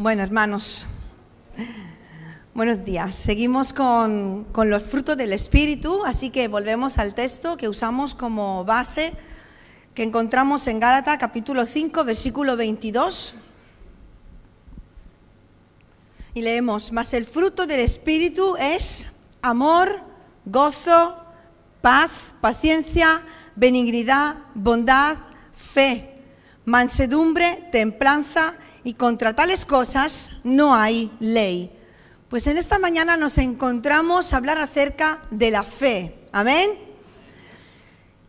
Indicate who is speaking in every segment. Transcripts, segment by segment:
Speaker 1: Bueno, hermanos, buenos días. Seguimos con, con, los frutos del Espíritu, así que volvemos al texto que usamos como base, que encontramos en Gálatas capítulo 5, versículo 22. Y leemos, mas el fruto del Espíritu es amor, gozo, paz, paciencia, benignidad, bondad, fe, mansedumbre, templanza y contra tales cosas no hay ley. Pues en esta mañana nos encontramos a hablar acerca de la fe. Amén.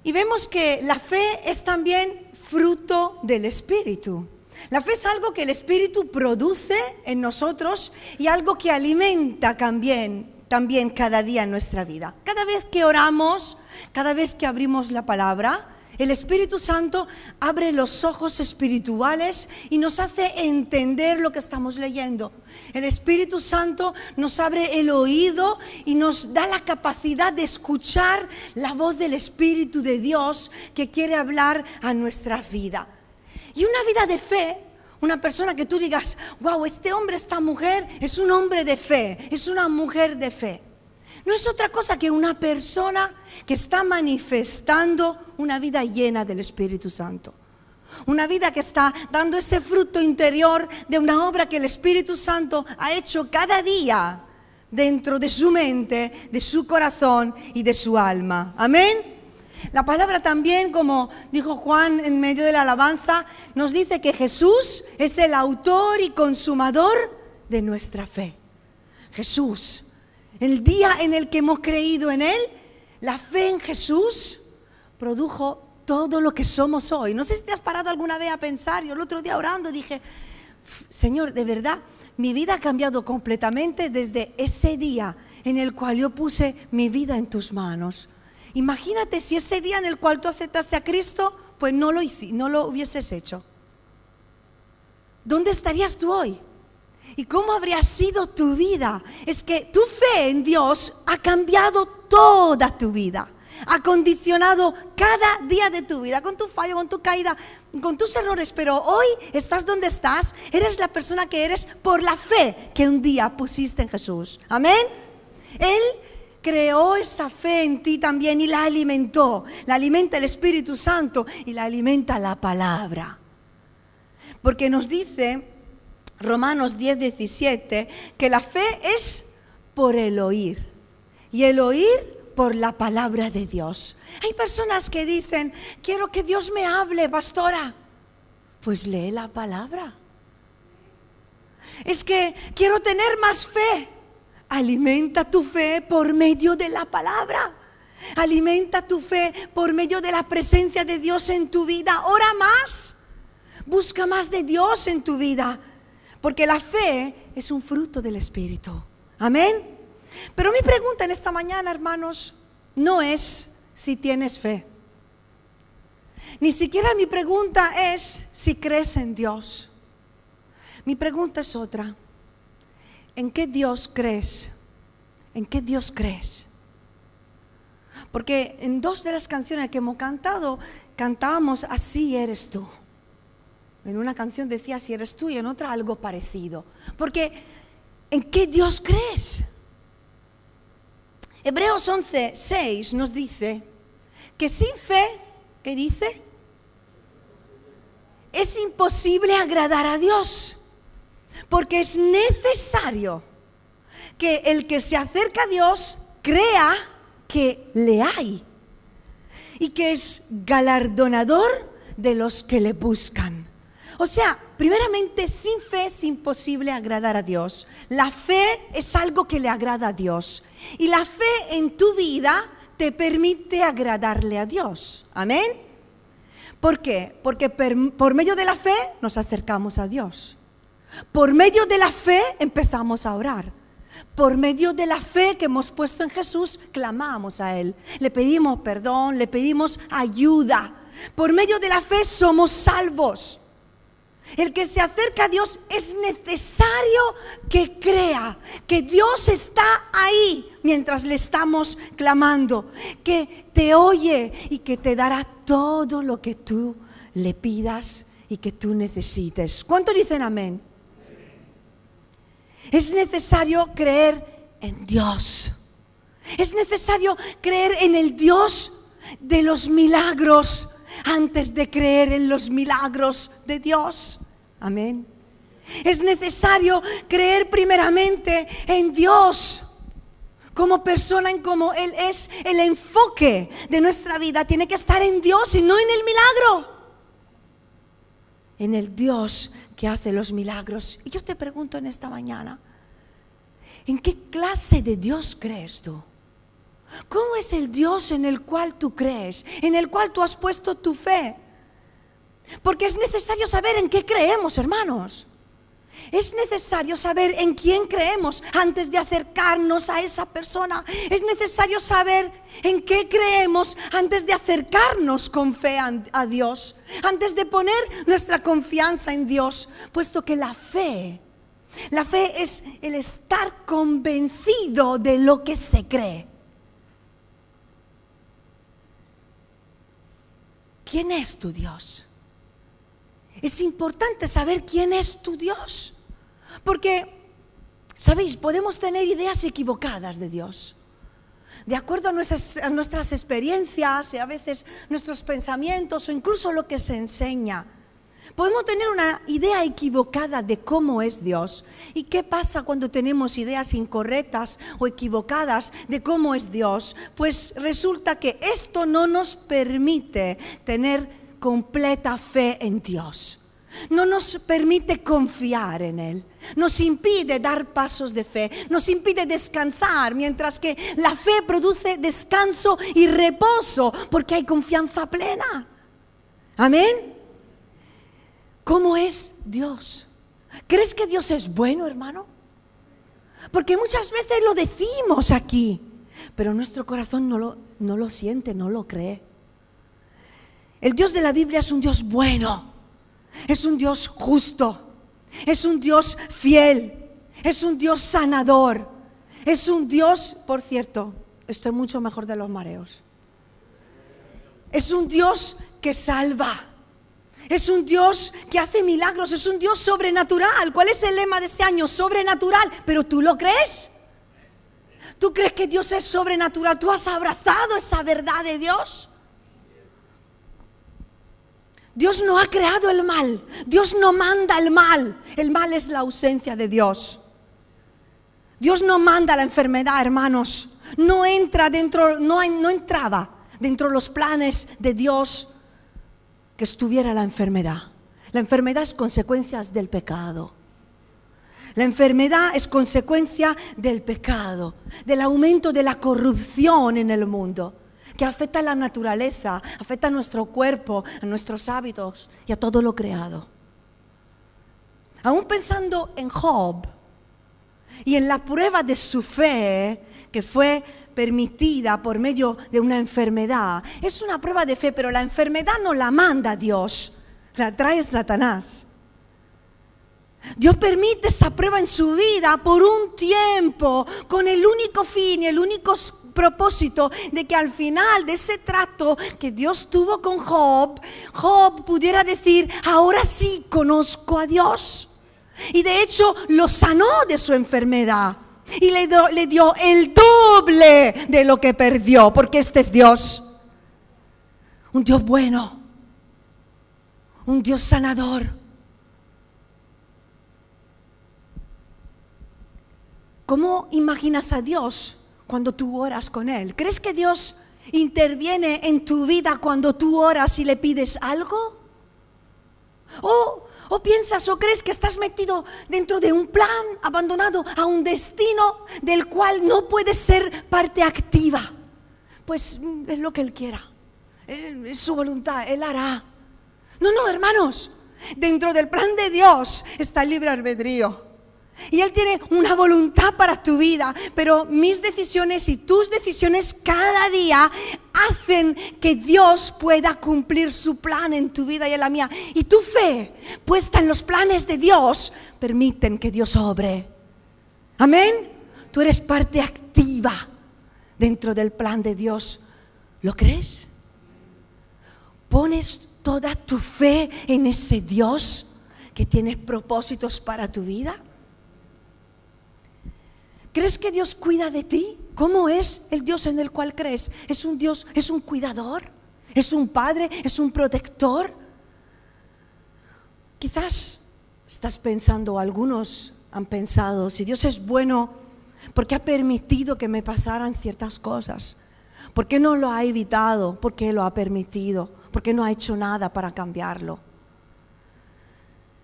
Speaker 1: Y vemos que la fe es también fruto del Espíritu. La fe es algo que el Espíritu produce en nosotros y algo que alimenta también, también cada día en nuestra vida. Cada vez que oramos, cada vez que abrimos la palabra, el Espíritu Santo abre los ojos espirituales y nos hace entender lo que estamos leyendo. El Espíritu Santo nos abre el oído y nos da la capacidad de escuchar la voz del Espíritu de Dios que quiere hablar a nuestra vida. Y una vida de fe una persona que tú digas, wow, este hombre, esta mujer es un hombre de fe, es una mujer de fe no es otra cosa que una persona que está manifestando una vida llena del Espíritu Santo. Una vida que está dando ese fruto interior de una obra que el Espíritu Santo ha hecho cada día dentro de su mente, de su corazón y de su alma. Amén. La palabra también, como dijo Juan en medio de la alabanza, nos dice que Jesús es el autor y consumador de nuestra fe. Jesús el día en el que hemos creído en Él, la fe en Jesús produjo todo lo que somos hoy. No sé si te has parado alguna vez a pensar, yo el otro día orando dije, Señor, de verdad, mi vida ha cambiado completamente desde ese día en el cual yo puse mi vida en tus manos. Imagínate si ese día en el cual tú aceptaste a Cristo, pues no lo, no lo hubieses hecho. ¿Dónde estarías tú hoy? ¿Y cómo habría sido tu vida? Es que tu fe en Dios ha cambiado toda tu vida. Ha condicionado cada día de tu vida, con tu fallo, con tu caída, con tus errores. Pero hoy estás donde estás. Eres la persona que eres por la fe que un día pusiste en Jesús. Amén. Él creó esa fe en ti también y la alimentó. La alimenta el Espíritu Santo y la alimenta la palabra. Porque nos dice Romanos 10, 17, que la fe es por el oír y el oír por la palabra de Dios. Hay personas que dicen, quiero que Dios me hable, pastora. Pues lee la palabra. Es que quiero tener más fe. Alimenta tu fe por medio de la palabra. Alimenta tu fe por medio de la presencia de Dios en tu vida. Ora más. Busca más de Dios en tu vida. Porque la fe es un fruto del Espíritu. Amén. Pero mi pregunta en esta mañana, hermanos, no es si tienes fe. Ni siquiera mi pregunta es si crees en Dios. Mi pregunta es otra. ¿En qué Dios crees? ¿En qué Dios crees? Porque en dos de las canciones que hemos cantado, cantábamos Así eres tú. En una canción decía si eres tú y en otra algo parecido. Porque ¿en qué Dios crees? Hebreos 11, 6 nos dice que sin fe, ¿qué dice? Es imposible agradar a Dios. Porque es necesario que el que se acerca a Dios crea que le hay y que es galardonador de los que le buscan. O sea, primeramente, sin fe es imposible agradar a Dios. La fe es algo que le agrada a Dios. Y la fe en tu vida te permite agradarle a Dios. Amén. ¿Por qué? Porque por medio de la fe nos acercamos a Dios. Por medio de la fe empezamos a orar. Por medio de la fe que hemos puesto en Jesús, clamamos a Él. Le pedimos perdón, le pedimos ayuda. Por medio de la fe somos salvos. El que se acerca a Dios es necesario que crea que Dios está ahí mientras le estamos clamando, que te oye y que te dará todo lo que tú le pidas y que tú necesites. ¿Cuánto dicen amén? Es necesario creer en Dios. Es necesario creer en el Dios de los milagros antes de creer en los milagros de Dios. Amén. Es necesario creer primeramente en Dios como persona, en cómo Él es el enfoque de nuestra vida. Tiene que estar en Dios y no en el milagro. En el Dios que hace los milagros. Y yo te pregunto en esta mañana, ¿en qué clase de Dios crees tú? ¿Cómo es el Dios en el cual tú crees, en el cual tú has puesto tu fe? Porque es necesario saber en qué creemos, hermanos. Es necesario saber en quién creemos antes de acercarnos a esa persona. Es necesario saber en qué creemos antes de acercarnos con fe a, Dios, antes de poner nuestra confianza en Dios, puesto que la fe, la fe es el estar convencido de lo que se cree. ¿Quién es tu Dios? Es importante saber quién es tu Dios. Porque, ¿sabéis? Podemos tener ideas equivocadas de Dios. De acuerdo a nuestras, experiencias y a veces nuestros pensamientos o incluso lo que se enseña. Podemos tener una idea equivocada de cómo es Dios. ¿Y qué pasa cuando tenemos ideas incorrectas o equivocadas de cómo es Dios? Pues resulta que esto no nos permite tener completa fe en Dios. No nos permite confiar en Él. Nos impide dar pasos de fe. Nos impide descansar, mientras que la fe produce descanso y reposo porque hay confianza plena. Amén. ¿Cómo es Dios? ¿Crees que Dios es bueno, hermano? Porque muchas veces lo decimos aquí, pero nuestro corazón no lo, siente, no lo cree. El Dios de la Biblia es un Dios bueno, es un Dios justo, es un Dios fiel, es un Dios sanador, es un Dios, por cierto, estoy mucho mejor de los mareos. Es un Dios que salva. Es un Dios que hace milagros, es un Dios sobrenatural. ¿Cuál es el lema de este año? Sobrenatural. ¿Pero tú lo crees? ¿Tú crees que Dios es sobrenatural? ¿Tú has abrazado esa verdad de Dios? Dios no ha creado el mal. Dios no manda el mal. El mal es la ausencia de Dios. Dios no manda la enfermedad, hermanos. No entra dentro, no, entraba dentro de los planes de Dios que estuviera la enfermedad. La enfermedad es consecuencia del pecado. La enfermedad es consecuencia del pecado, del aumento de la corrupción en el mundo, que afecta a la naturaleza, afecta a nuestro cuerpo, a nuestros hábitos y a todo lo creado. Aún pensando en Job y en la prueba de su fe, que fue permitida por medio de una enfermedad. Es una prueba de fe, pero la enfermedad no la manda Dios, la trae Satanás. Dios permite esa prueba en su vida por un tiempo, con el único fin y el único propósito de que al final de ese trato que Dios tuvo con Job, Job pudiera decir, ahora sí conozco a Dios. Y de hecho lo sanó de su enfermedad y le, dio el doble de lo que perdió, porque este es Dios. Un Dios bueno, un Dios sanador. ¿Cómo imaginas a Dios cuando tú oras con Él? ¿Crees que Dios interviene en tu vida cuando tú oras y le pides algo? ¿O ¿O piensas o crees que estás metido dentro de un plan, abandonado a un destino del cual no puedes ser parte activa? Pues mm, es lo que Él quiera, es, su voluntad, Él hará. No, no, hermanos, dentro del plan de Dios está el libre albedrío. Y Él tiene una voluntad para tu vida, pero mis decisiones y tus decisiones cada día hacen que Dios pueda cumplir su plan en tu vida y en la mía. Y tu fe puesta en los planes de Dios permiten que Dios obre. Amén. Tú eres parte activa dentro del plan de Dios. ¿Lo crees? ¿Pones toda tu fe en ese Dios que tiene propósitos para tu vida? ¿Crees que Dios cuida de ti? ¿Cómo es el Dios en el cual crees? ¿Es un Dios, es un cuidador? ¿Es un padre? ¿Es un protector? Quizás estás pensando, algunos han pensado, si Dios es bueno, ¿por qué ha permitido que me pasaran ciertas cosas? ¿Por qué no lo ha evitado? ¿Por qué lo ha permitido? ¿Por qué no ha hecho nada para cambiarlo?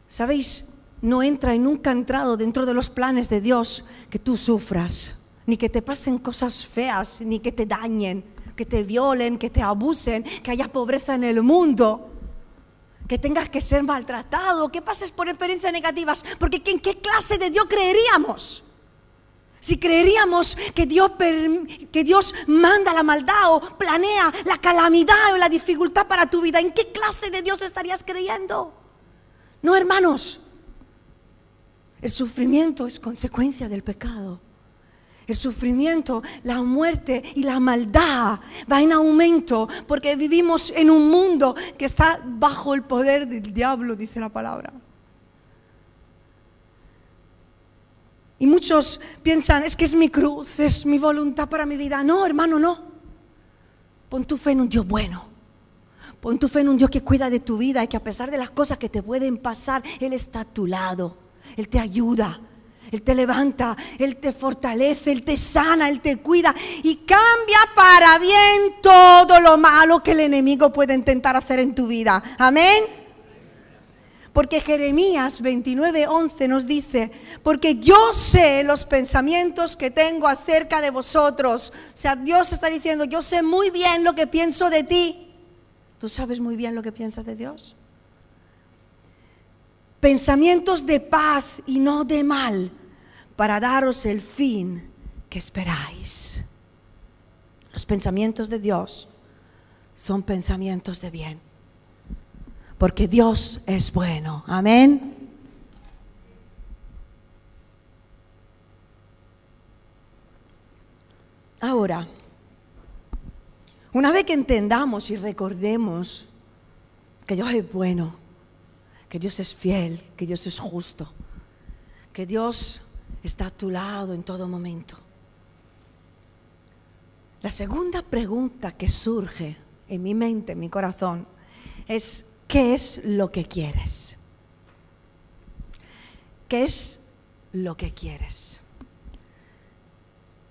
Speaker 1: ¿Sabéis? No entra y nunca ha entrado dentro de los planes de Dios que tú sufras, ni que te pasen cosas feas, ni que te dañen, que te violen, que te abusen, que haya pobreza en el mundo, que tengas que ser maltratado, que pases por experiencias negativas, porque ¿en qué clase de Dios creeríamos? Si creeríamos que Dios, que Dios manda la maldad o planea la calamidad o la dificultad para tu vida, ¿en qué clase de Dios estarías creyendo? No, hermanos. El sufrimiento es consecuencia del pecado. El sufrimiento, la muerte y la maldad va en aumento porque vivimos en un mundo que está bajo el poder del diablo, dice la palabra. Y muchos piensan, es que es mi cruz, es mi voluntad para mi vida. No, hermano, no. Pon tu fe en un Dios bueno. Pon tu fe en un Dios que cuida de tu vida y que a pesar de las cosas que te pueden pasar, Él está a tu lado. Él te ayuda. Él te levanta, Él te fortalece, Él te sana, Él te cuida y cambia para bien todo lo malo que el enemigo puede intentar hacer en tu vida. Amén. Porque Jeremías 29:11 nos dice, porque yo sé los pensamientos que tengo acerca de vosotros. O sea, Dios está diciendo, yo sé muy bien lo que pienso de ti. ¿Tú sabes muy bien lo que piensas de Dios? Pensamientos de paz y no de mal, para daros el fin que esperáis. Los pensamientos de Dios son pensamientos de bien porque Dios es bueno. Amén. Ahora, una vez que entendamos y recordemos que Dios es bueno, que Dios es fiel, que Dios es justo, que Dios está a tu lado en todo momento. La segunda pregunta que surge en mi mente, en mi corazón, es ¿Qué es lo que quieres? ¿Qué es lo que quieres?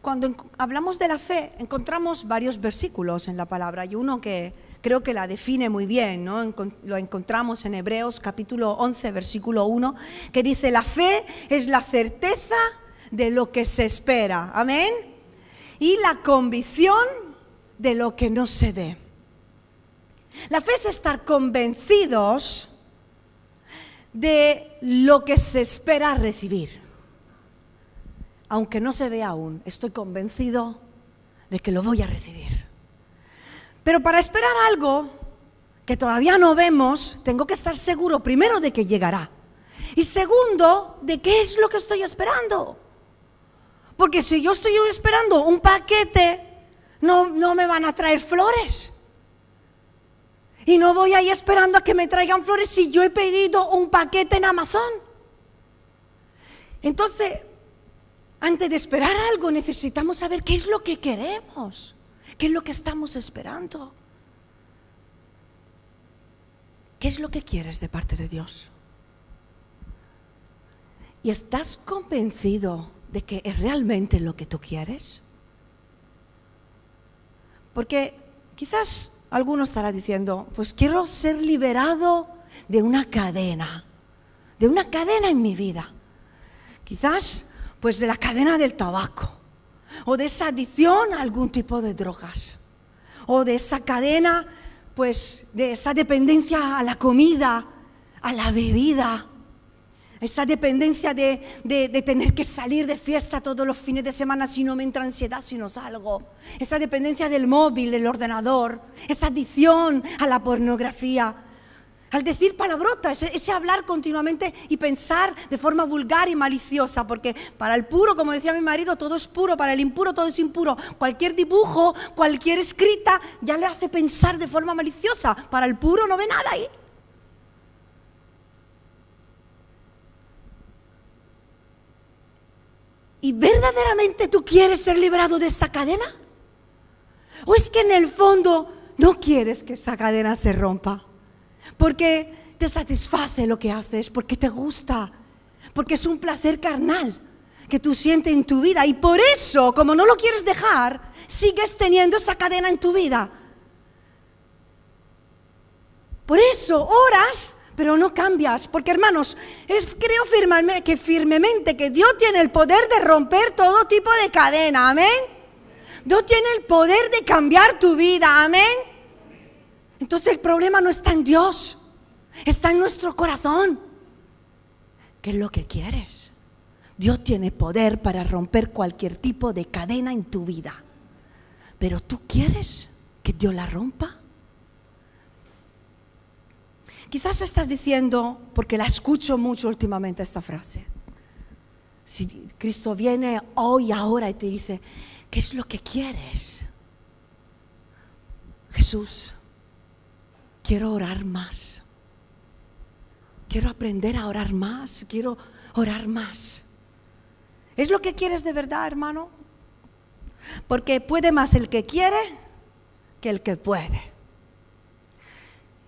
Speaker 1: Cuando hablamos de la fe, encontramos varios versículos en la palabra y uno que creo que la define muy bien, ¿no? lo encontramos en Hebreos capítulo 11, versículo 1, que dice, la fe es la certeza de lo que se espera, amén, y la convicción de lo que no se ve. La fe es estar convencidos de lo que se espera recibir. Aunque no se vea aún, estoy convencido de que lo voy a recibir. Pero para esperar algo que todavía no vemos, tengo que estar seguro primero de que llegará. Y segundo, de qué es lo que estoy esperando. Porque si yo estoy esperando un paquete, no, no me van a traer flores. Y no voy ahí esperando a que me traigan flores si yo he pedido un paquete en Amazon. Entonces, antes de esperar algo, necesitamos saber qué es lo que queremos, qué es lo que estamos esperando. ¿Qué es lo que quieres de parte de Dios? ¿Y estás convencido de que es realmente lo que tú quieres? Porque quizás alguno estará diciendo, pues quiero ser liberado de una cadena, de una cadena en mi vida. Quizás pues de la cadena del tabaco, o de esa adicción a algún tipo de drogas, o de esa cadena pues de esa dependencia a la comida, a la bebida, esa dependencia de, tener que salir de fiesta todos los fines de semana si no me entra ansiedad si no salgo. Esa dependencia del móvil, del ordenador. Esa adicción a la pornografía. Al decir palabrota, ese, hablar continuamente y pensar de forma vulgar y maliciosa. Porque para el puro, como decía mi marido, todo es puro. Para el impuro, todo es impuro. Cualquier dibujo, cualquier escrita ya le hace pensar de forma maliciosa. Para el puro no ve nada ahí. ¿Y verdaderamente tú quieres ser liberado de esa cadena? ¿O es que en el fondo no quieres que esa cadena se rompa? Porque te satisface lo que haces, porque te gusta, porque es un placer carnal que tú sientes en tu vida. Y por eso, como no lo quieres dejar, sigues teniendo esa cadena en tu vida. Por eso oras, pero no cambias. Porque hermanos, creo que, firmemente que Dios tiene el poder de romper todo tipo de cadena. Amén. Dios tiene el poder de cambiar tu vida. Amén. Entonces el problema no está en Dios, está en nuestro corazón. ¿Qué es lo que quieres? Dios tiene poder para romper cualquier tipo de cadena en tu vida. Pero tú quieres que Dios la rompa. Quizás estás diciendo, porque la escucho mucho últimamente esta frase, si Cristo viene hoy, ahora y te dice, ¿qué es lo que quieres? Jesús, quiero orar más. Quiero aprender a orar más, quiero orar más. ¿Es lo que quieres de verdad, hermano? Porque puede más el que quiere que el que puede.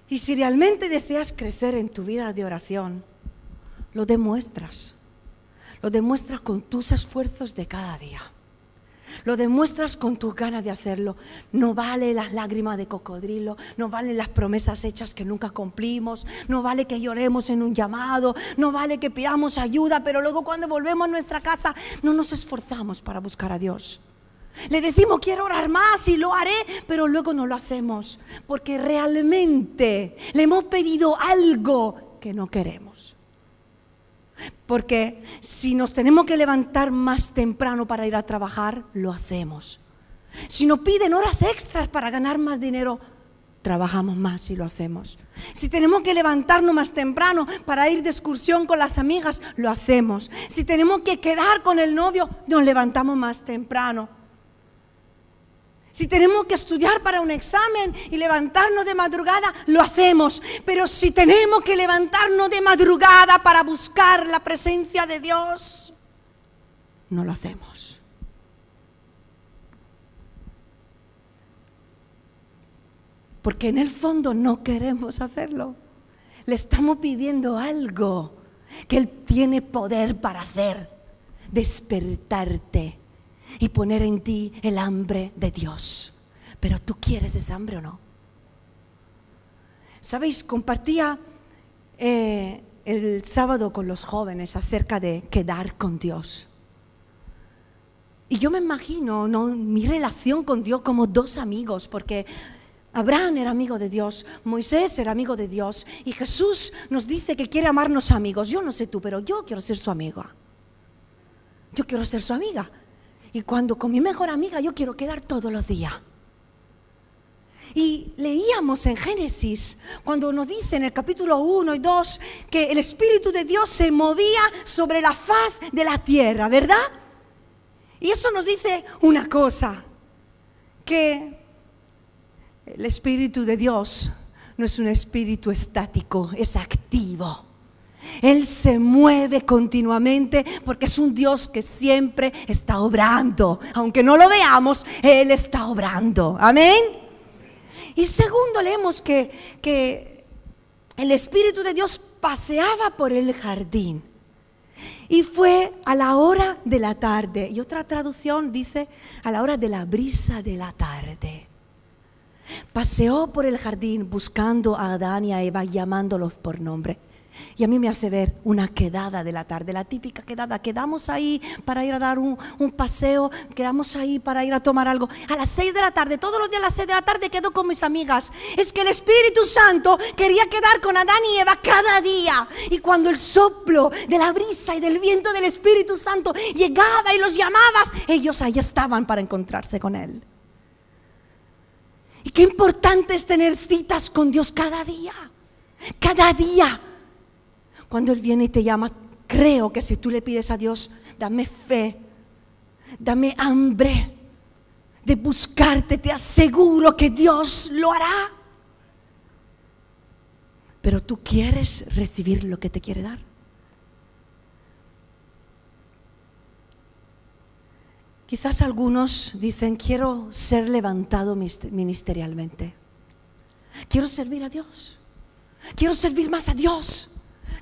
Speaker 1: Y si realmente deseas crecer en tu vida de oración, lo demuestras. Lo demuestras con tus esfuerzos de cada día. Lo demuestras con tus ganas de hacerlo. No vale las lágrimas de cocodrilo, no valen las promesas hechas que nunca cumplimos, no vale que lloremos en un llamado, no vale que pidamos ayuda, pero luego cuando volvemos a nuestra casa no nos esforzamos para buscar a Dios. Le decimos quiero orar más y lo haré, pero luego no lo hacemos porque realmente le hemos pedido algo que no queremos. Porque si nos tenemos que levantar más temprano para ir a trabajar, lo hacemos. Si nos piden horas extras para ganar más dinero, trabajamos más y lo hacemos. Si tenemos que levantarnos más temprano para ir de excursión con las amigas, lo hacemos. Si tenemos que quedar con el novio, nos levantamos más temprano. Si tenemos que estudiar para un examen y levantarnos de madrugada, lo hacemos. Pero si tenemos que levantarnos de madrugada para buscar la presencia de Dios, no lo hacemos. Porque en el fondo no queremos hacerlo. Le estamos pidiendo algo que Él tiene poder para hacer. Despertarte y poner en ti el hambre de Dios. Pero tú quieres ese hambre o no? Sabéis, compartía eh, el sábado con los jóvenes acerca de quedar con Dios. Y yo me imagino ¿no? mi relación con Dios como dos amigos, porque Abraham era amigo de Dios, Moisés era amigo de Dios, y Jesús nos dice que quiere amarnos amigos. Yo no sé tú, pero yo quiero ser su amiga. Yo quiero ser su amiga. Y cuando con mi mejor amiga yo quiero quedar todos los días. Y leíamos en Génesis, cuando nos dice en el capítulo 1 y 2 que el Espíritu de Dios se movía sobre la faz de la tierra, ¿verdad? Y eso nos dice una cosa, que el Espíritu de Dios no es un espíritu estático, es activo. Él se mueve continuamente porque es un Dios que siempre está obrando. Aunque no lo veamos, Él está obrando. Amén. Y segundo, leemos que, que el Espíritu de Dios paseaba por el jardín. Y fue a la hora de la tarde. Y otra traducción dice a la hora de la brisa de la tarde. Paseó por el jardín buscando a Adán y a Eva, llamándolos por nombre. Y a mí me hace ver una quedada de la tarde, la típica quedada. Quedamos ahí para ir a dar un, paseo, quedamos ahí para ir a tomar algo. A las seis de la tarde, todos los días a las seis de la tarde quedo con mis amigas. Es que el Espíritu Santo quería quedar con Adán y Eva cada día. Y cuando el soplo de la brisa y del viento del Espíritu Santo llegaba y los llamabas, ellos ahí estaban para encontrarse con Él. Y qué importante es tener citas con Dios cada día. Cada día cuando Él viene y te llama, creo que si tú le pides a Dios, dame fe, dame hambre de buscarte, te aseguro que Dios lo hará. Pero tú quieres recibir lo que te quiere dar. Quizás algunos dicen, quiero ser levantado ministerialmente. Quiero servir a Dios. Quiero servir más a Dios.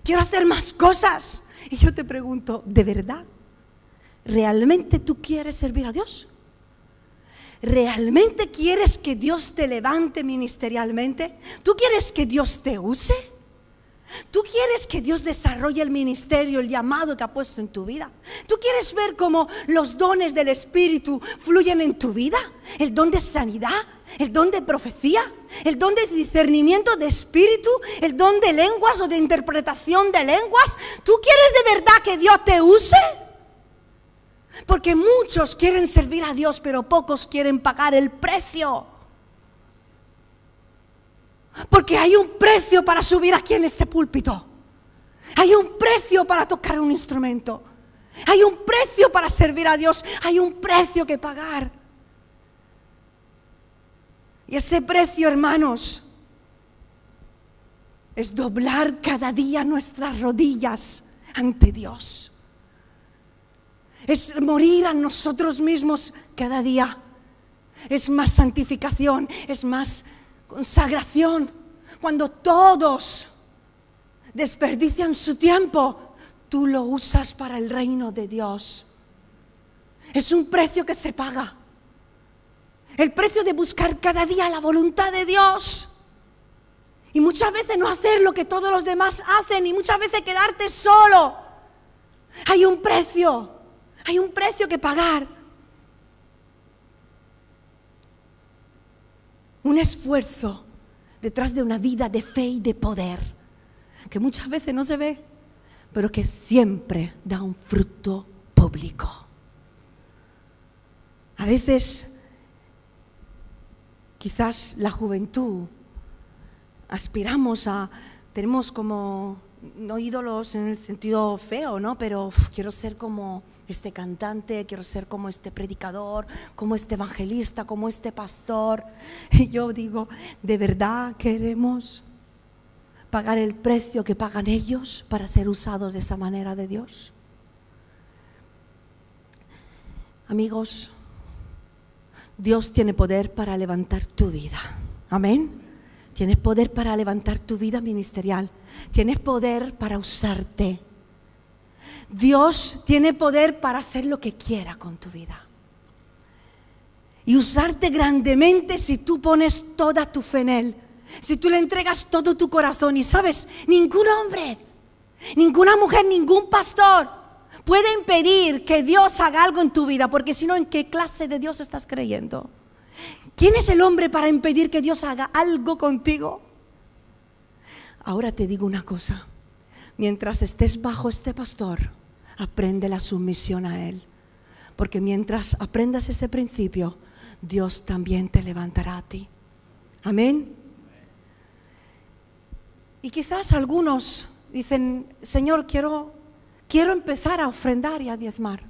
Speaker 1: Quiero hacer más cosas. Y yo te pregunto, ¿de verdad? ¿Realmente tú quieres servir a Dios? ¿Realmente quieres que Dios te levante ministerialmente? ¿Tú quieres que Dios te use? ¿Tú quieres que Dios desarrolle el ministerio, el llamado que ha puesto en tu vida? ¿Tú quieres ver cómo los dones del Espíritu fluyen en tu vida? El don de sanidad, el don de profecía, el don de discernimiento de espíritu, el don de lenguas o de interpretación de lenguas. ¿Tú quieres de verdad que Dios te use? Porque muchos quieren servir a Dios, pero pocos quieren pagar el precio. Porque hay un precio para subir aquí en este púlpito. Hay un precio para tocar un instrumento. Hay un precio para servir a Dios. Hay un precio que pagar. Y ese precio, hermanos, es doblar cada día nuestras rodillas ante Dios. Es morir a nosotros mismos cada día. Es más santificación, es más consagración, cuando todos desperdician su tiempo, tú lo usas para el reino de Dios. Es un precio que se paga. El precio de buscar cada día la voluntad de Dios. Y muchas veces no hacer lo que todos los demás hacen y muchas veces quedarte solo. Hay un precio, hay un precio que pagar. Un esfuerzo detrás de una vida de fe y de poder, que muchas veces no se ve, pero que siempre da un fruto público. A veces, quizás la juventud, aspiramos a, tenemos como, no ídolos en el sentido feo, ¿no? Pero quiero ser como este cantante, quiero ser como este predicador, como este evangelista, como este pastor. Y yo digo, ¿de verdad queremos pagar el precio que pagan ellos para ser usados de esa manera de Dios? Amigos, Dios tiene poder para levantar tu vida. Amén. Tienes poder para levantar tu vida ministerial. Tienes poder para usarte. Dios tiene poder para hacer lo que quiera con tu vida. Y usarte grandemente si tú pones toda tu fe. Si tú le entregas todo tu corazón. Y sabes, ningún hombre, ninguna mujer, ningún pastor puede impedir que Dios haga algo en tu vida. Porque si no, ¿en qué clase de Dios estás creyendo? ¿Quién es el hombre para impedir que Dios haga algo contigo? Ahora te digo una cosa mientras estés bajo este pastor, aprende la sumisión a Él. Porque mientras aprendas ese principio, Dios también te levantará a ti. Amén. Y quizás algunos dicen, Señor, quiero, quiero empezar a ofrendar y a diezmar.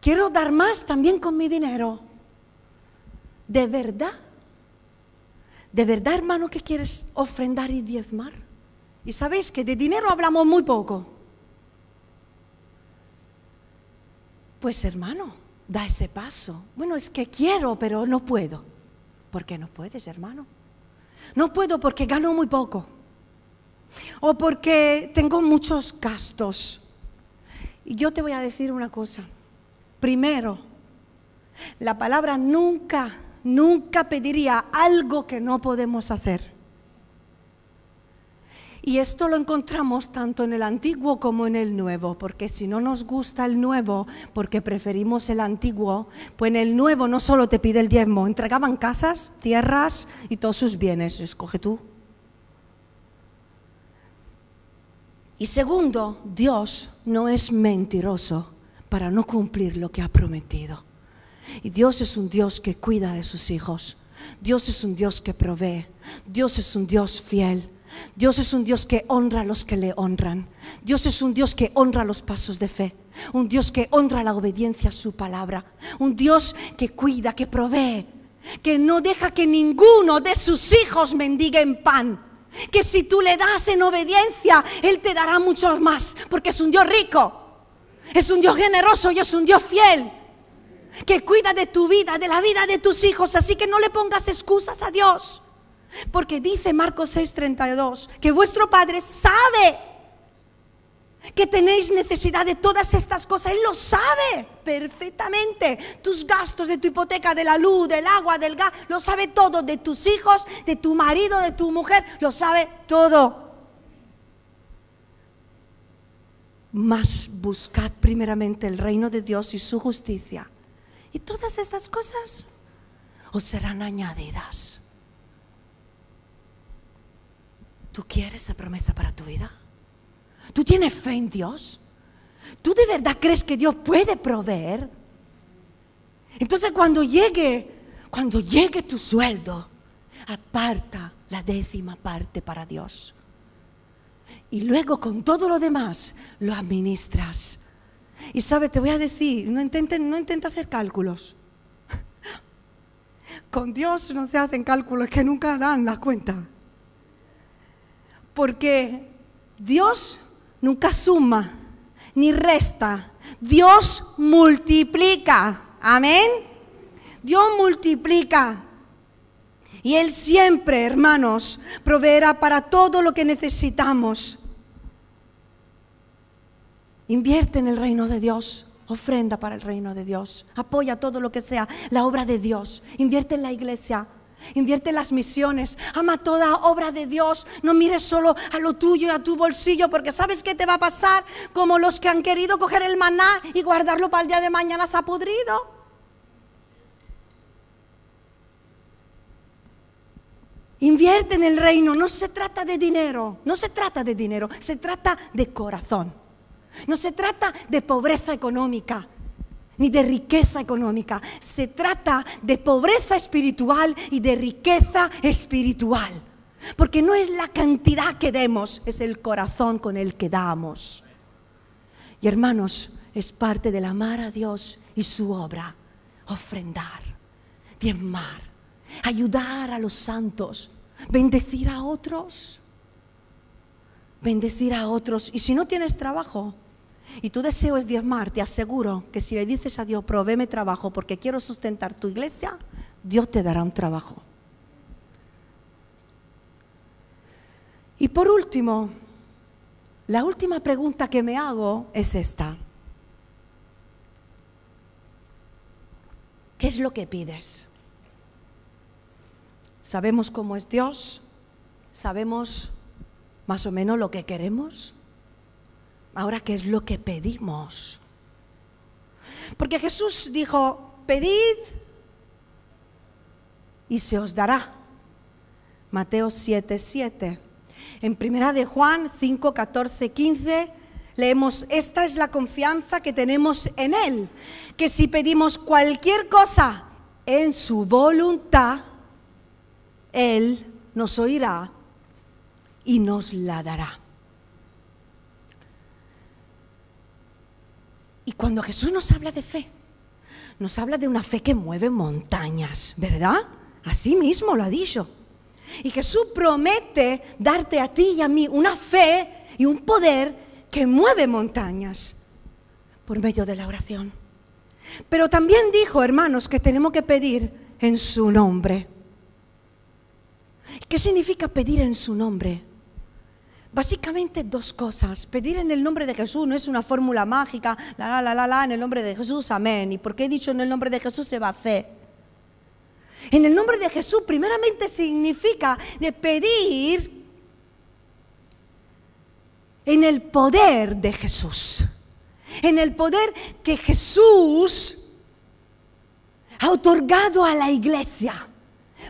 Speaker 1: Quiero dar más también con mi dinero. ¿De verdad? ¿De verdad, hermano, que quieres ofrendar y diezmar? Y sabéis que de dinero hablamos muy poco. Pues hermano, da ese paso. Bueno, es que quiero, pero no puedo. ¿Por qué no puedes, hermano? No puedo porque gano muy poco. O porque tengo muchos gastos. Y yo te voy a decir una cosa. Primero, la palabra nunca, nunca pediría algo que no podemos hacer. Y esto lo encontramos tanto en el antiguo como en el nuevo, porque si no nos gusta el nuevo, porque preferimos el antiguo, pues en el nuevo no solo te pide el diezmo, entregaban casas, tierras y todos sus bienes, escoge tú. Y segundo, Dios no es mentiroso para no cumplir lo que ha prometido. Y Dios es un Dios que cuida de sus hijos. Dios es un Dios que provee. Dios es un Dios fiel. Dios es un Dios que honra a los que le honran. Dios es un Dios que honra los pasos de fe. Un Dios que honra la obediencia a su palabra. Un Dios que cuida, que provee. Que no deja que ninguno de sus hijos mendiguen pan. Que si tú le das en obediencia, Él te dará muchos más. Porque es un Dios rico. Es un Dios generoso y es un Dios fiel. que cuida de tu vida, de la vida de tus hijos. Así que no le pongas excusas a Dios. Porque dice Marcos 6:32 que vuestro Padre sabe que tenéis necesidad de todas estas cosas. Él lo sabe perfectamente. Tus gastos de tu hipoteca, de la luz, del agua, del gas, lo sabe todo. De tus hijos, de tu marido, de tu mujer, lo sabe todo. Mas buscad primeramente el reino de Dios y su justicia. Y todas estas cosas os serán añadidas. ¿Tú quieres esa promesa para tu vida? ¿Tú tienes fe en Dios? ¿Tú de verdad crees que Dios puede proveer? Entonces cuando llegue, cuando llegue tu sueldo, aparta la décima parte para Dios. Y luego con todo lo demás lo administras. Y sabe, te voy a decir, no intenten, no intenta hacer cálculos. Con Dios no se hacen cálculos que nunca dan la cuenta. Porque Dios nunca suma ni resta. Dios multiplica. Amén. Dios multiplica. Y Él siempre, hermanos, proveerá para todo lo que necesitamos. Invierte en el reino de Dios. Ofrenda para el reino de Dios. Apoya todo lo que sea la obra de Dios. Invierte en la iglesia. Invierte en las misiones, ama toda obra de Dios, no mires solo a lo tuyo y a tu bolsillo, porque sabes qué te va a pasar, como los que han querido coger el maná y guardarlo para el día de mañana se ha pudrido. Invierte en el reino, no se trata de dinero, no se trata de dinero, se trata de corazón. No se trata de pobreza económica, ni de riqueza económica. Se trata de pobreza espiritual y de riqueza espiritual. Porque no es la cantidad que demos, es el corazón con el que damos. Y hermanos, es parte del amar a Dios y su obra. Ofrendar, diezmar, ayudar a los santos, bendecir a otros. Bendecir a otros. Y si no tienes trabajo, y tu deseo es diezmar, te aseguro que si le dices a Dios, provéeme trabajo porque quiero sustentar tu iglesia, Dios te dará un trabajo. Y por último, la última pregunta que me hago es esta. ¿Qué es lo que pides? Sabemos cómo es Dios, sabemos más o menos lo que queremos. Ahora, ¿qué es lo que pedimos? Porque Jesús dijo, pedid y se os dará. Mateo 7, 7. En primera de Juan 5, 14, 15 leemos, esta es la confianza que tenemos en Él, que si pedimos cualquier cosa en su voluntad, Él nos oirá y nos la dará. Y cuando Jesús nos habla de fe, nos habla de una fe que mueve montañas, ¿verdad? Así mismo lo ha dicho. Y Jesús promete darte a ti y a mí una fe y un poder que mueve montañas por medio de la oración. Pero también dijo, hermanos, que tenemos que pedir en su nombre. ¿Qué significa pedir en su nombre? Básicamente dos cosas. Pedir en el nombre de Jesús no es una fórmula mágica, la, la, la, la, la, en el nombre de Jesús, amén. ¿Y porque he dicho en el nombre de Jesús se va a fe? En el nombre de Jesús primeramente significa de pedir en el poder de Jesús. En el poder que Jesús ha otorgado a la iglesia.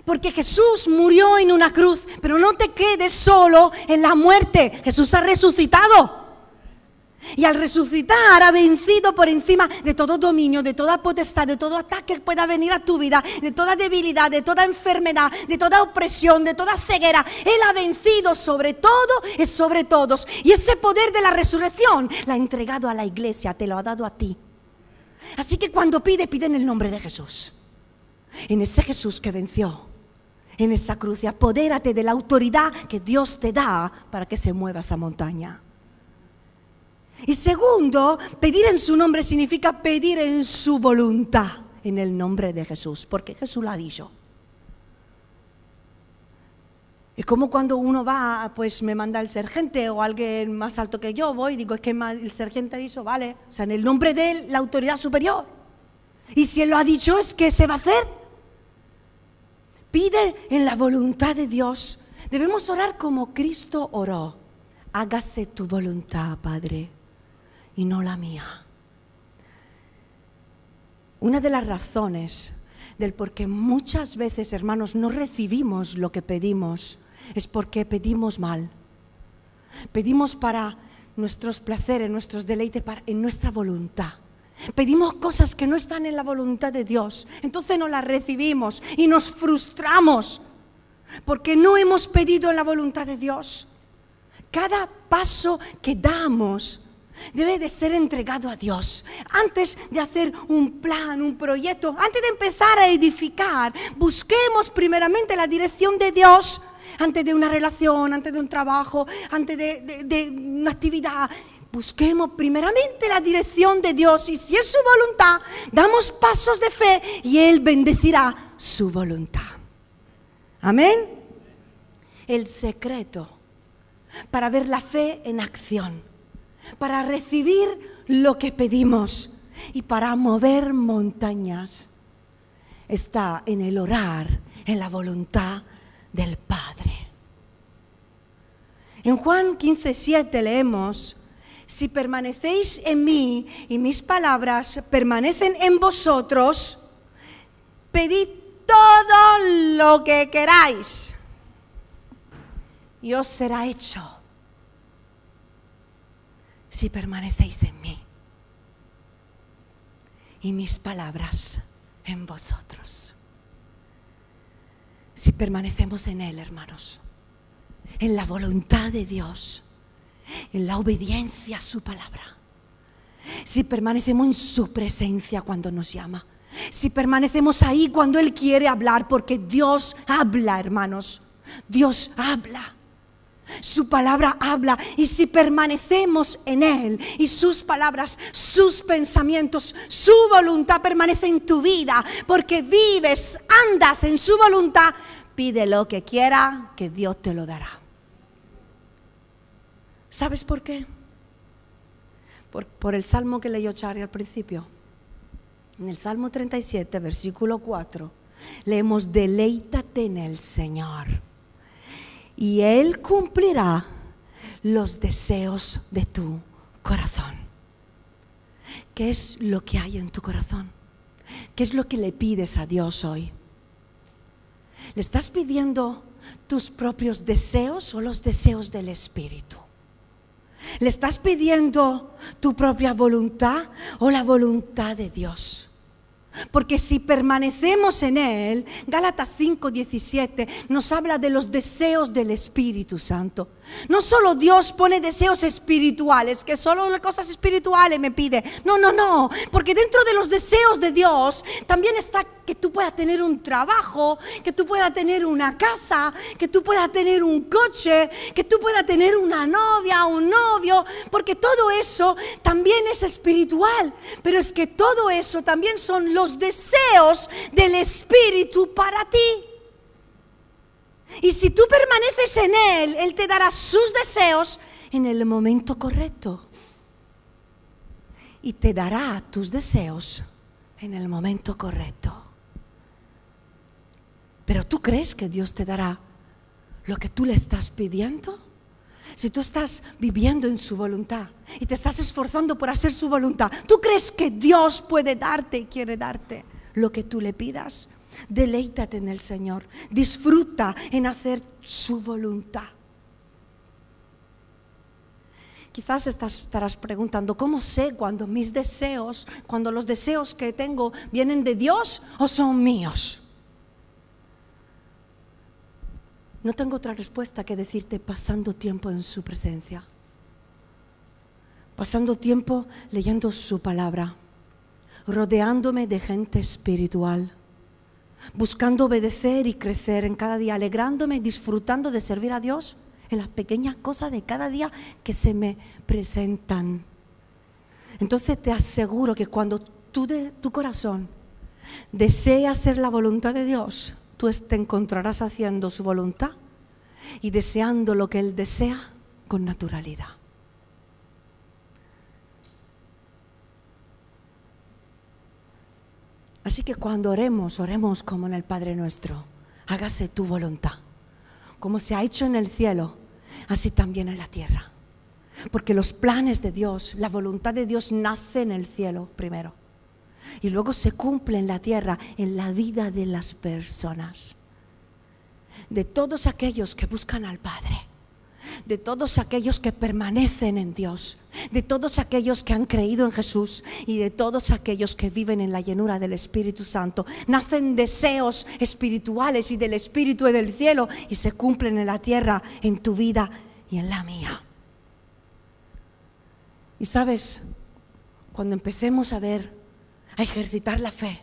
Speaker 1: Porque Jesús murió en una cruz, pero no te quedes solo en la muerte. Jesús ha resucitado. Y al resucitar ha vencido por encima de todo dominio, de toda potestad, de todo ataque que pueda venir a tu vida, de toda debilidad, de toda enfermedad, de toda opresión, de toda ceguera. Él ha vencido sobre todo y sobre todos. Y ese poder de la resurrección la ha entregado a la iglesia, te lo ha dado a ti. Así que cuando pide, pide en el nombre de Jesús. En ese Jesús que venció en esa cruz y apodérate de la autoridad que Dios te da para que se mueva esa montaña. Y segundo, pedir en su nombre significa pedir en su voluntad. en el nombre de Jesús, porque Jesús lo ha dicho. Es como cuando uno va, pues me manda el sergente o alguien más alto que yo, voy digo, es que el sergente dicho, vale, o sea, en el nombre de él, la autoridad superior. Y si él lo ha dicho, es que se va a hacer. Pide en la voluntad de Dios. Debemos orar como Cristo oró. Hágase tu voluntad, Padre, y no la mía. Una de las razones del por qué muchas veces, hermanos, no recibimos lo que pedimos es porque pedimos mal. Pedimos para nuestros placeres, nuestros deleites, en nuestra voluntad. Pedimos cosas que no están en la voluntad de Dios. Entonces no las recibimos y nos frustramos porque no hemos pedido en la voluntad de Dios. Cada paso que damos debe de ser entregado a Dios. Antes de hacer un plan, un proyecto, antes de empezar a edificar, busquemos primeramente la dirección de Dios antes de una relación, antes de un trabajo, antes de, una actividad. Busquemos primeramente la dirección de Dios y si es su voluntad, damos pasos de fe y Él bendecirá su voluntad. Amén. El secreto para ver la fe en acción, para recibir lo que pedimos y para mover montañas está en el orar, en la voluntad del Padre. En Juan 15, 7 leemos, si permanecéis en mí y mis palabras permanecen en vosotros, pedid todo lo que queráis y os será hecho si permanecéis en mí y mis palabras en vosotros. Si permanecemos en Él, hermanos, en la voluntad de Dios, en la obediencia a su palabra, si permanecemos en su presencia cuando nos llama, si permanecemos ahí cuando Él quiere hablar, porque Dios habla, hermanos, Dios habla. Su palabra habla y si permanecemos en Él y sus palabras, sus pensamientos, su voluntad permanece en tu vida porque vives, andas en su voluntad, pide lo que quiera que Dios te lo dará. ¿Sabes por qué? Por, el salmo que leyó Charlie al principio. En el Salmo 37, versículo 4, leemos, deleítate en el Señor y Él cumplirá los deseos de tu corazón. ¿Qué es lo que hay en tu corazón? ¿Qué es lo que le pides a Dios hoy? ¿Le estás pidiendo tus propios deseos o los deseos del Espíritu? ¿Le estás pidiendo tu propia voluntad o la voluntad de Dios? Porque si permanecemos en Él, Gálatas 5:17 nos habla de los deseos del Espíritu Santo. No solo Dios pone deseos espirituales, que solo cosas espirituales me pide. No, no, no. Porque dentro de los deseos de Dios también está que tú puedas tener un trabajo, que tú puedas tener una casa, que tú puedas tener un coche, que tú puedas tener una novia, un novio. Porque todo eso también es espiritual. Pero es que todo eso también son los deseos del Espíritu para ti. Y si tú permaneces en Él, Él te dará sus deseos en el momento correcto. Y te dará tus deseos en el momento correcto. Pero tú crees que Dios te dará lo que tú le estás pidiendo? Si tú estás viviendo en su voluntad y te estás esforzando por hacer su voluntad, ¿tú crees que Dios puede darte y quiere darte lo que tú le pidas? Deleítate en el Señor. Disfruta en hacer su voluntad. Quizás estarás preguntando, ¿cómo sé cuando mis deseos, cuando los deseos que tengo vienen de Dios o son míos? No tengo otra respuesta que decirte pasando tiempo en su presencia, pasando tiempo leyendo su palabra, rodeándome de gente espiritual buscando obedecer y crecer en cada día, alegrándome y disfrutando de servir a Dios en las pequeñas cosas de cada día que se me presentan. Entonces te aseguro que cuando tú de tu corazón desea hacer la voluntad de Dios, tú te encontrarás haciendo su voluntad y deseando lo que Él desea con naturalidad. Así que cuando oremos, oremos como en el Padre nuestro. Hágase tu voluntad. Como se ha hecho en el cielo, así también en la tierra. Porque los planes de Dios, la voluntad de Dios nace en el cielo primero. Y luego se cumple en la tierra, en la vida de las personas. De todos aquellos que buscan al Padre de todos aquellos que permanecen en Dios, de todos aquellos que han creído en Jesús y de todos aquellos que viven en la llenura del Espíritu Santo. Nacen deseos espirituales y del Espíritu y del cielo y se cumplen en la tierra, en tu vida y en la mía. Y sabes, cuando empecemos a ver, a ejercitar la fe,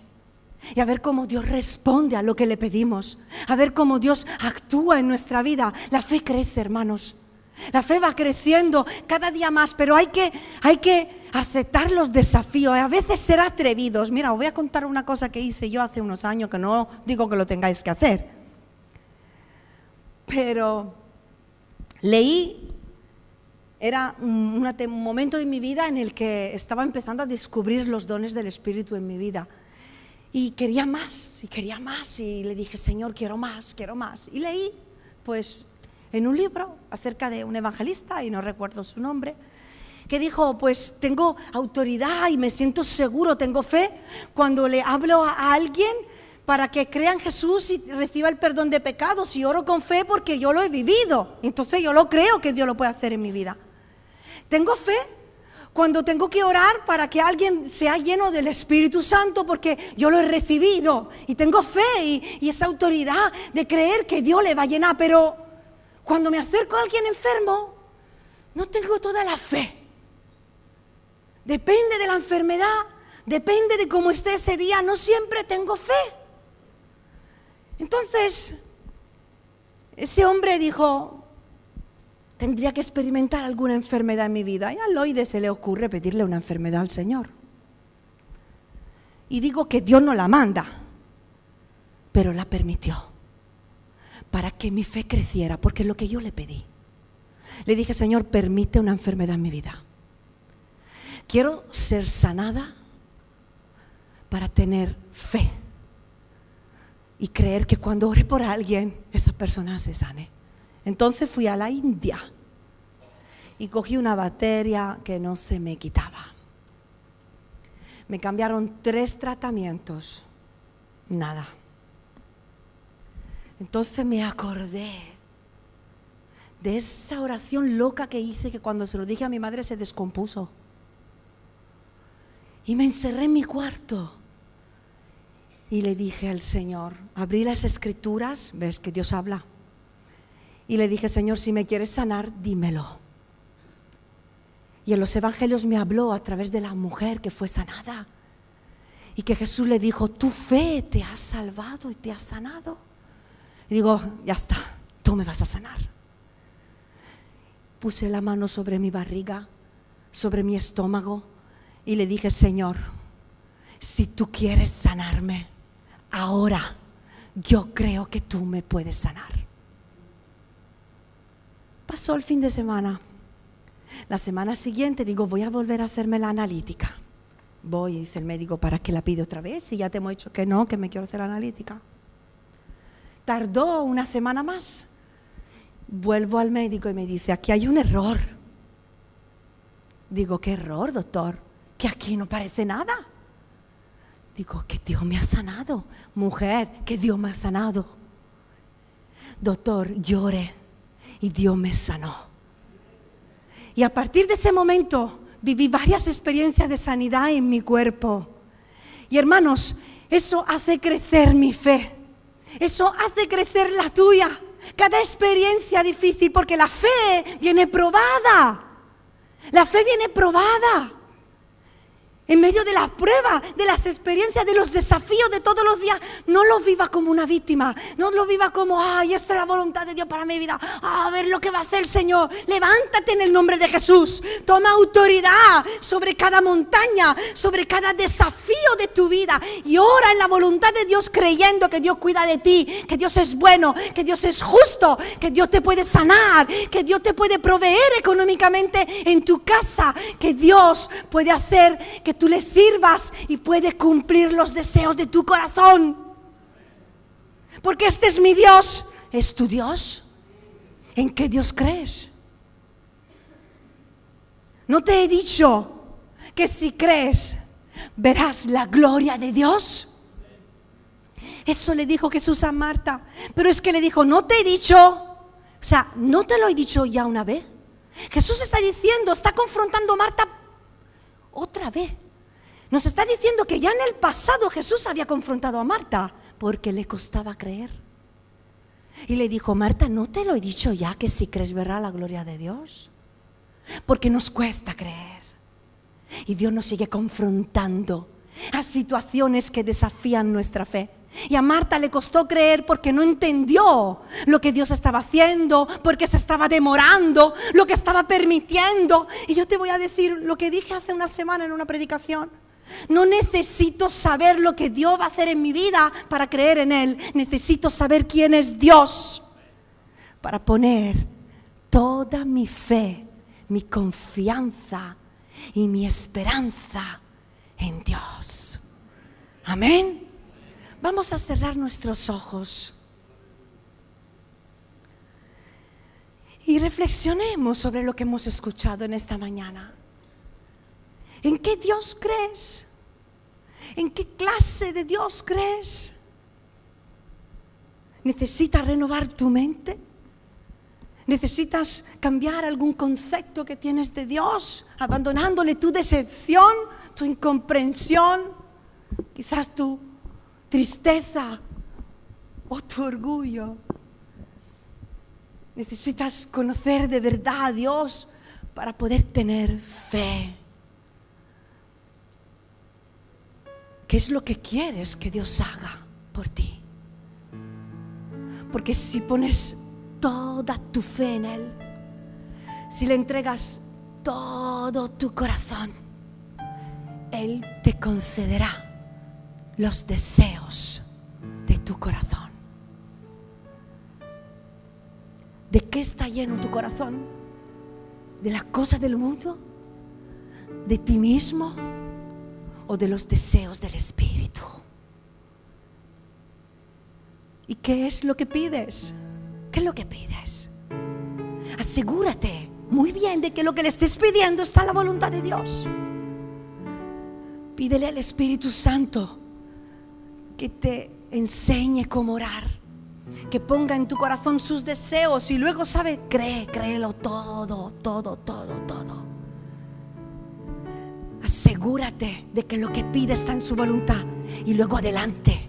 Speaker 1: y a ver cómo Dios responde a lo que le pedimos, a ver cómo Dios actúa en nuestra vida. La fe crece, hermanos. La fe va creciendo cada día más, pero hay que, hay que aceptar los desafíos, a veces ser atrevidos. Mira, os voy a contar una cosa que hice yo hace unos años, que no digo que lo tengáis que hacer, pero leí, era un, momento de mi vida en el que estaba empezando a descubrir los dones del Espíritu en mi vida. Y quería más, y quería más, y le dije, Señor, quiero más, quiero más. Y leí, pues, en un libro acerca de un evangelista, y no recuerdo su nombre, que dijo, pues tengo autoridad y me siento seguro, tengo fe cuando le hablo a alguien para que crea en Jesús y reciba el perdón de pecados y oro con fe porque yo lo he vivido. Entonces yo lo creo que Dios lo puede hacer en mi vida. Tengo fe cuando tengo que orar para que alguien sea lleno del Espíritu Santo porque yo lo he recibido y tengo fe y, esa autoridad de creer que Dios le va a llenar, pero cuando me acerco a alguien enfermo, no tengo toda la fe. Depende de la enfermedad, depende de cómo esté ese día, no siempre tengo fe. Entonces, ese hombre dijo, tendría que experimentar alguna enfermedad en mi vida. Y a Loide se le ocurre pedirle una enfermedad al Señor. Y digo que Dios no la manda, pero la permitió para que mi fe creciera, porque es lo que yo le pedí. Le dije, Señor, permite una enfermedad en mi vida. Quiero ser sanada para tener fe y creer que cuando ore por alguien, esa persona se sane. Entonces fui a la India y cogí una batería que no se me quitaba. Me cambiaron tres tratamientos, nada. Entonces me acordé de esa oración loca que hice que cuando se lo dije a mi madre se descompuso. Y me encerré en mi cuarto y le dije al Señor, abrí las escrituras, ves que Dios habla y le dije, Señor, si me quieres sanar, dímelo. Y en los evangelios me habló a través de la mujer que fue sanada. Y que Jesús le dijo, tu fe te ha salvado y te ha sanado. Y digo, ya está, tú me vas a sanar. Puse la mano sobre mi barriga, sobre mi estómago y le dije, Señor, si tú quieres sanarme, ahora yo creo que tú me puedes sanar. Pasó el fin de semana. La semana siguiente digo, voy a volver a hacerme la analítica. Voy, dice el médico, ¿para qué la pide otra vez? Y ya te hemos dicho que no, que me quiero hacer la analítica. Tardó una semana más. Vuelvo al médico y me dice, aquí hay un error. Digo, ¿qué error, doctor? Que aquí no parece nada. Digo, que Dios me ha sanado. Mujer, que Dios me ha sanado. Doctor, llore y Dios me sanó. Y a partir de ese momento viví varias experiencias de sanidad en mi cuerpo. Y hermanos, eso hace crecer mi fe. Eso hace crecer la tuya. Cada experiencia difícil, porque la fe viene probada. La fe viene probada. En medio de las pruebas, de las experiencias, de los desafíos de todos los días, no lo viva como una víctima, no lo viva como, ay, esta es la voluntad de Dios para mi vida, a ver lo que va a hacer el Señor. Levántate en el nombre de Jesús, toma autoridad sobre cada montaña, sobre cada desafío de tu vida y ora en la voluntad de Dios creyendo que Dios cuida de ti, que Dios es bueno, que Dios es justo, que Dios te puede sanar, que Dios te puede proveer económicamente en tu casa, que Dios puede hacer que tú le sirvas y puede cumplir los deseos de tu corazón. Porque este es mi Dios. ¿Es tu Dios? ¿En qué Dios crees? ¿No te he dicho que si crees verás la gloria de Dios? Eso le dijo Jesús a Marta. Pero es que le dijo, no te he dicho, o sea, no te lo he dicho ya una vez. Jesús está diciendo, está confrontando a Marta otra vez. Nos está diciendo que ya en el pasado Jesús había confrontado a Marta porque le costaba creer. Y le dijo, Marta, ¿no te lo he dicho ya que si crees verá la gloria de Dios? Porque nos cuesta creer. Y Dios nos sigue confrontando a situaciones que desafían nuestra fe. Y a Marta le costó creer porque no entendió lo que Dios estaba haciendo, porque se estaba demorando, lo que estaba permitiendo. Y yo te voy a decir lo que dije hace una semana en una predicación. No necesito saber lo que Dios va a hacer en mi vida para creer en Él. Necesito saber quién es Dios para poner toda mi fe, mi confianza y mi esperanza en Dios. Amén. Vamos a cerrar nuestros ojos y reflexionemos sobre lo que hemos escuchado en esta mañana. ¿En qué Dios crees? ¿En qué clase de Dios crees? ¿Necesitas renovar tu mente? ¿Necesitas cambiar algún concepto que tienes de Dios, abandonándole tu decepción, tu incomprensión, quizás tu tristeza o tu orgullo? Necesitas conocer de verdad a Dios para poder tener fe. ¿Qué es lo que quieres que Dios haga por ti? Porque si pones toda tu fe en Él, si le entregas todo tu corazón, Él te concederá los deseos de tu corazón. ¿De qué está lleno tu corazón? ¿De las cosas del mundo? ¿De ti mismo? O de los deseos del Espíritu. ¿Y qué es lo que pides? ¿Qué es lo que pides? Asegúrate muy bien de que lo que le estés pidiendo está en la voluntad de Dios. Pídele al Espíritu Santo que te enseñe cómo orar, que ponga en tu corazón sus deseos y luego sabe, cree, créelo todo, todo, todo, todo. Asegúrate de que lo que pide está en su voluntad. Y luego adelante.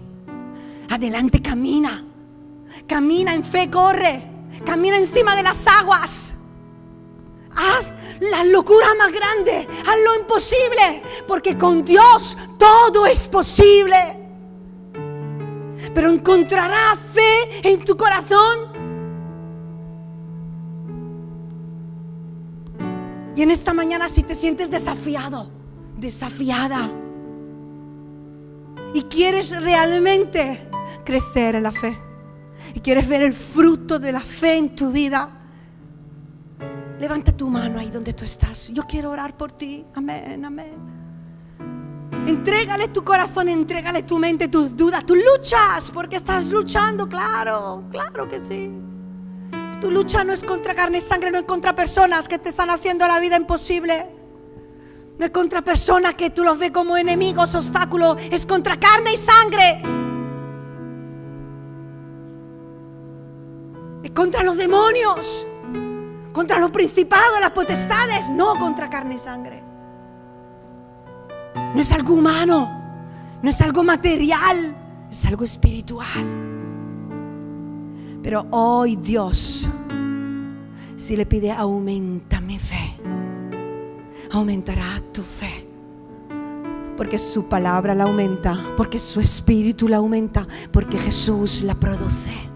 Speaker 1: Adelante camina. Camina en fe, corre. Camina encima de las aguas. Haz la locura más grande. Haz lo imposible. Porque con Dios todo es posible. Pero encontrará fe en tu corazón. Y en esta mañana si te sientes desafiado desafiada y quieres realmente crecer en la fe y quieres ver el fruto de la fe en tu vida, levanta tu mano ahí donde tú estás. Yo quiero orar por ti. Amén, amén. Entrégale tu corazón, entrégale tu mente, tus dudas. Tú luchas porque estás luchando, claro, claro que sí. Tu lucha no es contra carne y sangre, no es contra personas que te están haciendo la vida imposible. No es contra personas que tú los ves como enemigos, obstáculos. Es contra carne y sangre. Es contra los demonios. Contra los principados, las potestades. No contra carne y sangre. No es algo humano. No es algo material. Es algo espiritual. Pero hoy Dios, si le pide, aumenta mi fe aumentará tu fe. Porque su palabra la aumenta, porque su espíritu la aumenta, porque Jesús la produce.